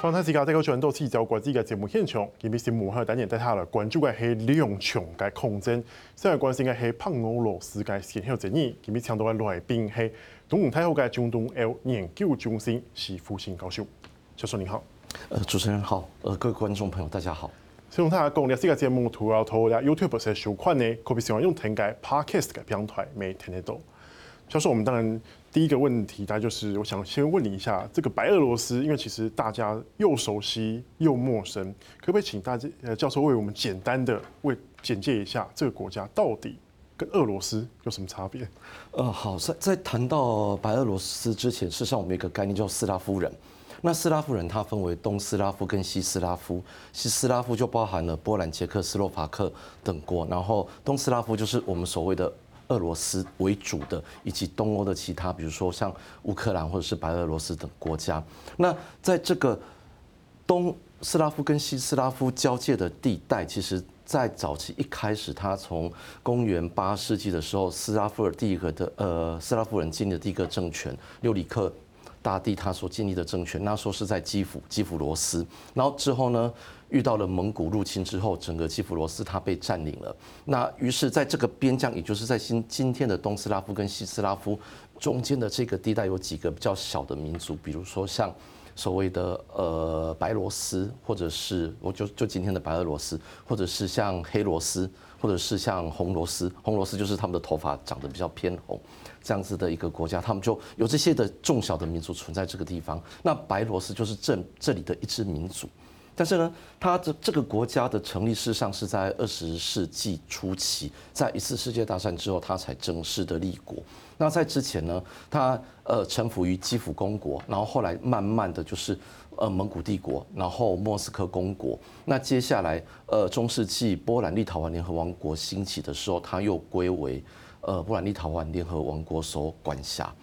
方太自家这个转到四周国际的节目现场，今日新闻和等人带他来关注嘅系两场的抗争，最为关心嘅系白俄罗斯嘅前后争议。今日请到的来宾是东吴大学嘅中东欧研究中心徐复兴教授，教授您好。呃，主持人好，呃，各位观众朋友大家好。先同大家讲，呢个节目除了透过 YouTube 嘅收看呢，可别喜欢用听嘅 Podcast 嘅平台没听得到。教授，我们当然。第一个问题，大家就是我想先问你一下，这个白俄罗斯，因为其实大家又熟悉又陌生，可不可以请大家呃教授为我们简单的为简介一下这个国家到底跟俄罗斯有什么差别？呃，好，在在谈到白俄罗斯之前，事实上我们有一个概念叫斯拉夫人。那斯拉夫人它分为东斯拉夫跟西斯拉夫，西斯拉夫就包含了波兰、捷克斯洛伐克等国，然后东斯拉夫就是我们所谓的。俄罗斯为主的，以及东欧的其他，比如说像乌克兰或者是白俄罗斯等国家。那在这个东斯拉夫跟西斯拉夫交界的地带，其实，在早期一开始，他从公元八世纪的时候，斯拉夫尔第一个的呃斯拉夫人建立的第一个政权六里克大帝他所建立的政权，那时候是在基辅基辅罗斯，然后之后呢，遇到了蒙古入侵之后，整个基辅罗斯它被占领了。那于是，在这个边疆，也就是在今今天的东斯拉夫跟西斯拉夫中间的这个地带，有几个比较小的民族，比如说像所谓的呃白罗斯，或者是我就就今天的白俄罗斯，或者是像黑罗斯，或者是像红罗斯。红罗斯就是他们的头发长得比较偏红，这样子的一个国家，他们就有这些的众小的民族存在这个地方。那白罗斯就是这这里的一支民族。但是呢，它这这个国家的成立，事实上是在二十世纪初期，在一次世界大战之后，它才正式的立国。那在之前呢，它呃臣服于基辅公国，然后后来慢慢的就是呃蒙古帝国，然后莫斯科公国。那接下来呃中世纪波兰立陶宛联合王国兴起的时候，它又归为呃波兰立陶宛联合王国所管辖。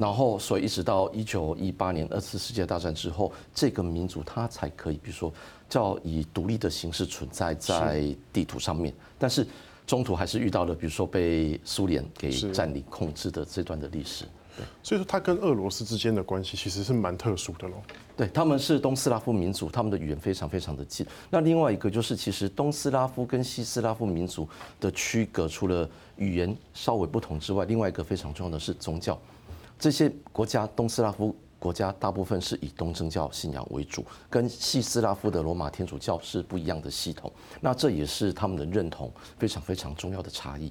然后，所以一直到一九一八年二次世界大战之后，这个民族它才可以，比如说叫以独立的形式存在在地图上面。但是中途还是遇到了，比如说被苏联给占领控制的这段的历史。对，所以说它跟俄罗斯之间的关系其实是蛮特殊的喽。对，他们是东斯拉夫民族，他们的语言非常非常的近。那另外一个就是，其实东斯拉夫跟西斯拉夫民族的区隔，除了语言稍微不同之外，另外一个非常重要的是宗教。这些国家，东斯拉夫国家大部分是以东正教信仰为主，跟西斯拉夫的罗马天主教是不一样的系统。那这也是他们的认同非常非常重要的差异。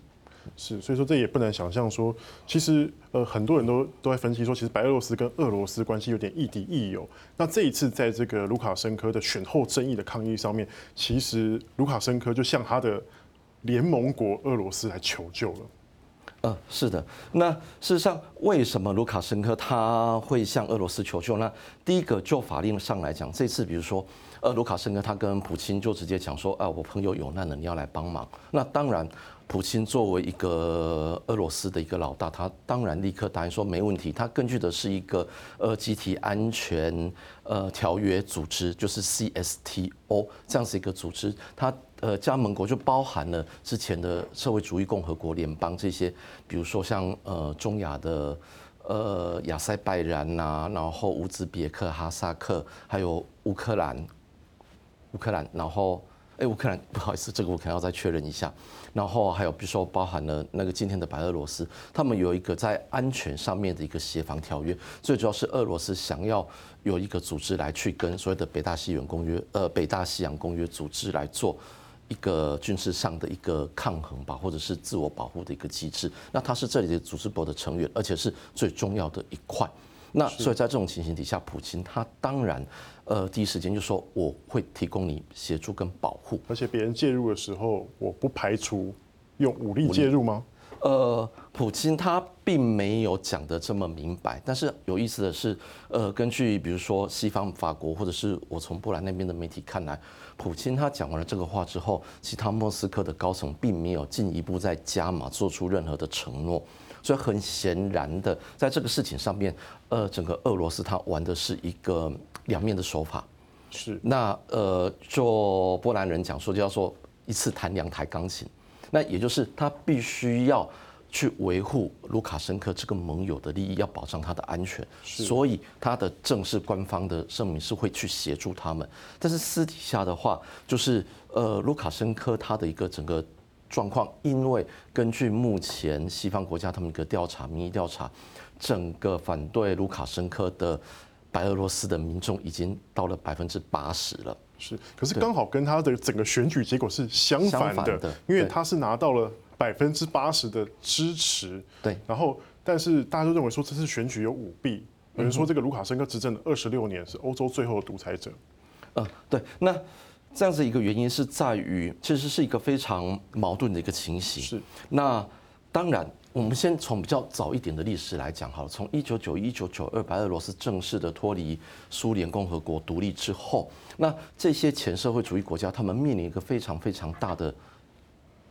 是，所以说这也不难想象说，其实呃很多人都都在分析说，其实白俄罗斯跟俄罗斯关系有点亦敌亦友。那这一次在这个卢卡申科的选后争议的抗议上面，其实卢卡申科就向他的联盟国俄罗斯来求救了。呃，是的。那事实上，为什么卢卡申科他会向俄罗斯求救呢？第一个，就法令上来讲，这次比如说，呃，卢卡申科他跟普京就直接讲说，啊，我朋友有难了，你要来帮忙。那当然，普京作为一个俄罗斯的一个老大，他当然立刻答应说没问题。他根据的是一个呃集体安全呃条约组织，就是 CSTO 这样子一个组织，他。呃，加盟国就包含了之前的社会主义共和国联邦这些，比如说像呃中亚的呃亚塞拜然呐，然后乌兹别克、哈萨克，还有乌克兰，乌克兰，然后哎乌克兰 不好意思，这个我可能要再确认一下，然后还有比如说包含了那个今天的白俄罗斯，他们有一个在安全上面的一个协防条约，最主要是俄罗斯想要有一个组织来去跟所谓的北大西洋公约呃北大西洋公约组织来做。一个军事上的一个抗衡吧，或者是自我保护的一个机制。那他是这里的组织部的成员，而且是最重要的一块。那所以在这种情形底下，普京他当然，呃，第一时间就说我会提供你协助跟保护。而且别人介入的时候，我不排除用武力介入吗？呃，普京他并没有讲得这么明白，但是有意思的是，呃，根据比如说西方法国或者是我从波兰那边的媒体看来，普京他讲完了这个话之后，其他莫斯科的高层并没有进一步在加码做出任何的承诺，所以很显然的，在这个事情上面，呃，整个俄罗斯他玩的是一个两面的手法，是那呃，做波兰人讲说，就要说一次弹两台钢琴。那也就是他必须要去维护卢卡申科这个盟友的利益，要保障他的安全，所以他的正式官方的声明是会去协助他们。但是私底下的话，就是呃，卢卡申科他的一个整个状况，因为根据目前西方国家他们一个调查，民意调查，整个反对卢卡申科的白俄罗斯的民众已经到了百分之八十了。是，可是刚好跟他的整个选举结果是相反的，因为他是拿到了。百分之八十的支持，对，然后但是大家都认为说这次选举有舞弊，有人说这个卢卡申科执政的二十六年是欧洲最后的独裁者，嗯，对，那这样子一个原因是在于，其实是一个非常矛盾的一个情形。是，那当然，我们先从比较早一点的历史来讲，好了，从一九九一、一九九二，白俄罗斯正式的脱离苏联共和国独立之后，那这些前社会主义国家，他们面临一个非常非常大的。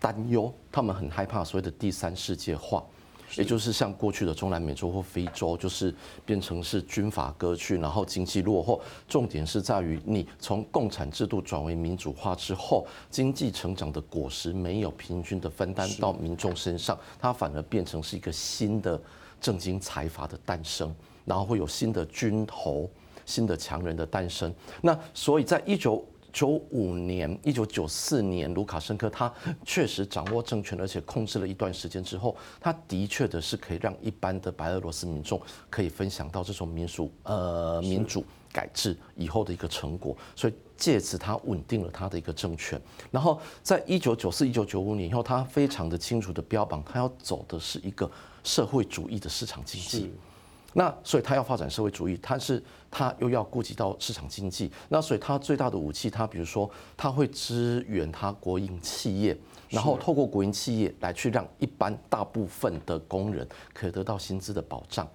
担忧，他们很害怕所谓的第三世界化，也就是像过去的中南美洲或非洲，就是变成是军阀割据，然后经济落后。重点是在于你从共产制度转为民主化之后，经济成长的果实没有平均的分担到民众身上，它反而变成是一个新的政经财阀的诞生，然后会有新的军头、新的强人的诞生。那所以在一九九五年，一九九四年，卢卡申科他确实掌握政权，而且控制了一段时间之后，他的确的是可以让一般的白俄罗斯民众可以分享到这种民主呃民主改制以后的一个成果，所以借此他稳定了他的一个政权。然后在一九九四、一九九五年以后，他非常的清楚的标榜，他要走的是一个社会主义的市场经济。那所以他要发展社会主义，他是他又要顾及到市场经济。那所以他最大的武器，他比如说他会支援他国营企业，然后透过国营企业来去让一般大部分的工人可以得到薪资的保障。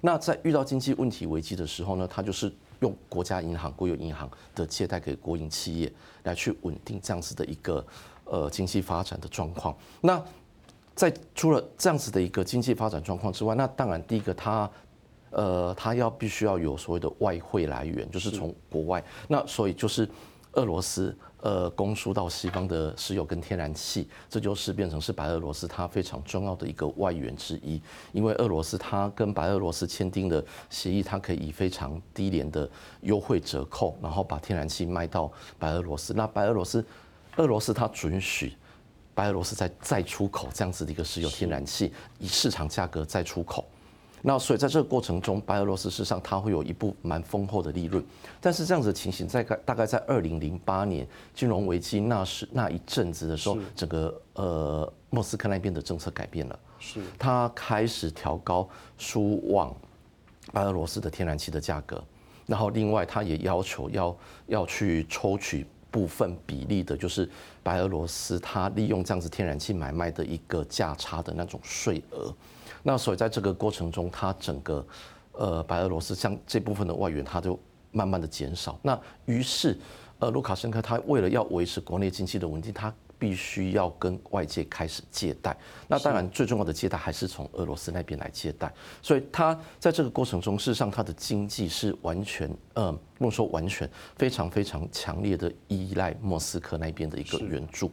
那在遇到经济问题危机的时候呢，他就是用国家银行、国有银行的借贷给国营企业来去稳定这样子的一个呃经济发展的状况。那在除了这样子的一个经济发展状况之外，那当然第一个他。呃，它要必须要有所谓的外汇来源，就是从国外。那所以就是俄罗斯呃供输到西方的石油跟天然气，这就是变成是白俄罗斯它非常重要的一个外援之一。因为俄罗斯它跟白俄罗斯签订的协议，它可以以非常低廉的优惠折扣，然后把天然气卖到白俄罗斯。那白俄罗斯，俄罗斯它准许白俄罗斯再再出口这样子的一个石油天然气，以市场价格再出口。那所以在这个过程中，白俄罗斯事实上它会有一部蛮丰厚的利润，但是这样子的情形在大概在二零零八年金融危机那时那一阵子的时候，整个呃莫斯科那边的政策改变了，是，它开始调高输往白俄罗斯的天然气的价格，然后另外它也要求要要去抽取部分比例的，就是白俄罗斯它利用这样子天然气买卖的一个价差的那种税额。那所以在这个过程中，它整个呃白俄罗斯像这部分的外援，它就慢慢的减少。那于是呃卢卡申科他为了要维持国内经济的稳定，他必须要跟外界开始借贷。那当然最重要的借贷还是从俄罗斯那边来借贷。所以他在这个过程中，事实上他的经济是完全呃不能说完全非常非常强烈的依赖莫斯科那边的一个援助。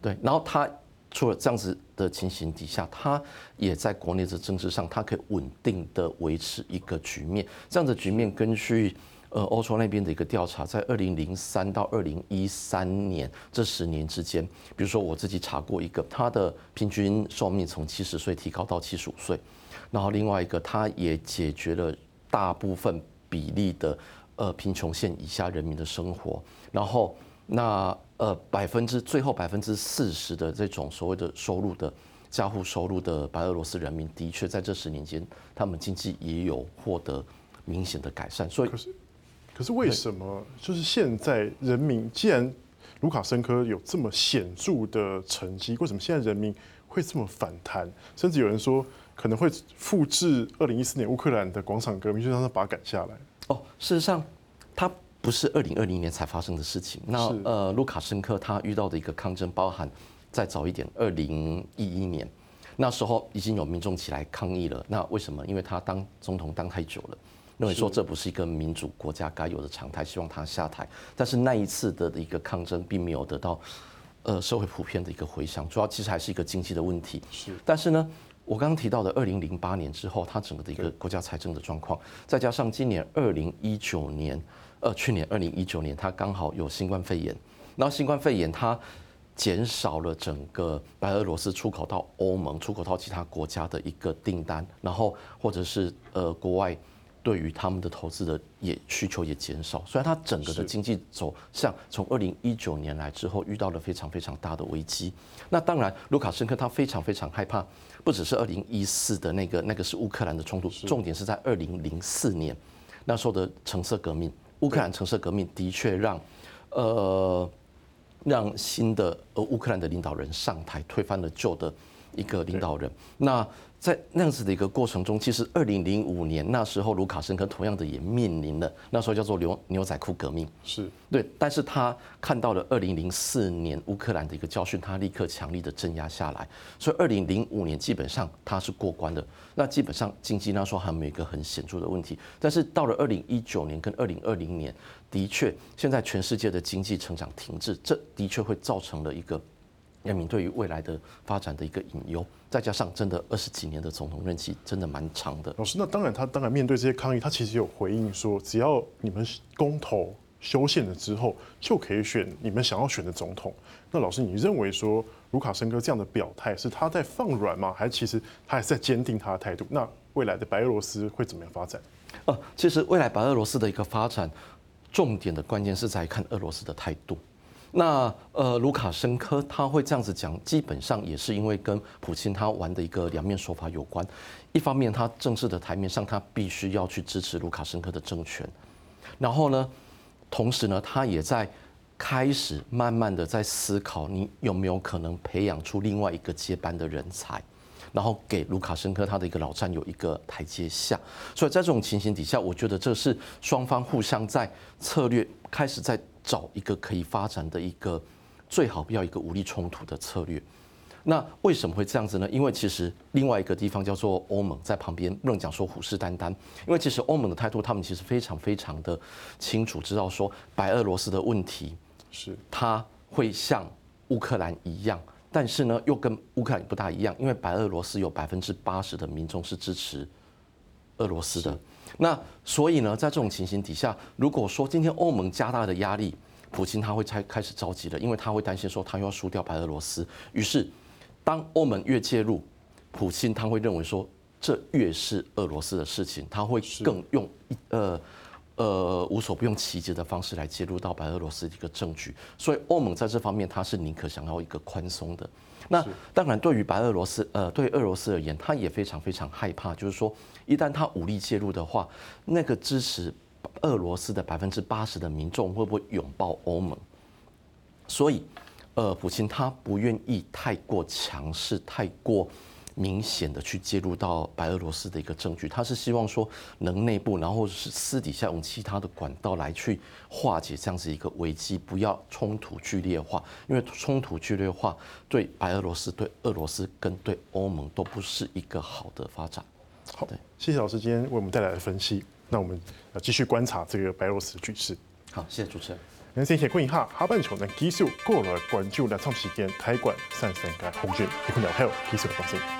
对，然后他。除了这样子的情形底下，他也在国内的政治上，他可以稳定的维持一个局面。这样的局面，根据呃欧洲那边的一个调查，在二零零三到二零一三年这十年之间，比如说我自己查过一个，他的平均寿命从七十岁提高到七十五岁，然后另外一个，他也解决了大部分比例的呃贫穷线以下人民的生活，然后那。呃，百分之最后百分之四十的这种所谓的收入的家户收入的白俄罗斯人民，的确在这十年间，他们经济也有获得明显的改善。所以，可是为什么就是现在人民，既然卢卡申科有这么显著的成绩，为什么现在人民会这么反弹？甚至有人说可能会复制二零一四年乌克兰的广场革命，就让他把他赶下来。哦，事实上，他。不是二零二零年才发生的事情。那呃，卢卡申科他遇到的一个抗争，包含再早一点，二零一一年，那时候已经有民众起来抗议了。那为什么？因为他当总统当太久了，认为说这不是一个民主国家该有的常态，希望他下台。但是那一次的一个抗争并没有得到呃社会普遍的一个回响，主要其实还是一个经济的问题。是。但是呢，我刚刚提到的二零零八年之后，它整个的一个国家财政的状况，再加上今年二零一九年，呃，去年二零一九年它刚好有新冠肺炎，然后新冠肺炎它减少了整个白俄罗斯出口到欧盟、出口到其他国家的一个订单，然后或者是呃国外。对于他们的投资的也需求也减少，虽然它整个的经济走向从二零一九年来之后遇到了非常非常大的危机。那当然，卢卡申科他非常非常害怕，不只是二零一四的那个那个是乌克兰的冲突，重点是在二零零四年那时候的橙色革命。乌克兰橙色革命的确让呃让新的呃乌克兰的领导人上台，推翻了旧的一个领导人。那在那样子的一个过程中，其实二零零五年那时候，卢卡申科同样的也面临了那时候叫做牛牛仔裤革命，是对，但是他看到了二零零四年乌克兰的一个教训，他立刻强力的镇压下来，所以二零零五年基本上他是过关的。那基本上经济那时候还没有一个很显著的问题，但是到了二零一九年跟二零二零年，的确现在全世界的经济成长停滞，这的确会造成了一个。人民对于未来的发展的一个隐忧，再加上真的二十几年的总统任期，真的蛮长的。老师，那当然，他当然面对这些抗议，他其实有回应说，只要你们公投修宪了之后，就可以选你们想要选的总统。那老师，你认为说卢卡申科这样的表态是他在放软吗？还是其实他还是在坚定他的态度？那未来的白俄罗斯会怎么样发展？呃，其实未来白俄罗斯的一个发展，重点的关键是在看俄罗斯的态度。那呃，卢卡申科他会这样子讲，基本上也是因为跟普京他玩的一个两面手法有关。一方面，他正式的台面上他必须要去支持卢卡申科的政权，然后呢，同时呢，他也在开始慢慢的在思考，你有没有可能培养出另外一个接班的人才，然后给卢卡申科他的一个老战友一个台阶下。所以在这种情形底下，我觉得这是双方互相在策略开始在。找一个可以发展的一个最好不要一个武力冲突的策略。那为什么会这样子呢？因为其实另外一个地方叫做欧盟在旁边，不能讲说虎视眈眈。因为其实欧盟的态度，他们其实非常非常的清楚，知道说白俄罗斯的问题是它会像乌克兰一样，但是呢又跟乌克兰不大一样，因为白俄罗斯有百分之八十的民众是支持俄罗斯的。那所以呢，在这种情形底下，如果说今天欧盟加大的压力，普京他会开开始着急了，因为他会担心说他又要输掉白俄罗斯。于是，当欧盟越介入，普京他会认为说这越是俄罗斯的事情，他会更用一呃呃无所不用其极的方式来介入到白俄罗斯的一个政局。所以，欧盟在这方面他是宁可想要一个宽松的。那当然，对于白俄罗斯，呃，对俄罗斯而言，他也非常非常害怕，就是说，一旦他武力介入的话，那个支持俄罗斯的百分之八十的民众会不会拥抱欧盟？所以，呃，普京他不愿意太过强势，太过。明显的去介入到白俄罗斯的一个政局，他是希望说能内部，然后是私底下用其他的管道来去化解这样子一个危机，不要冲突剧烈化，因为冲突剧烈化对白俄罗斯、对俄罗斯跟对欧盟都不是一个好的发展。好，谢谢老师今天为我们带来的分析，那我们要继续观察这个白俄罗斯的局势。好，谢谢主持人。那先看一下哈半球的继续过来关注两场时间，台湾三三加红军，一块两票，继续的关心。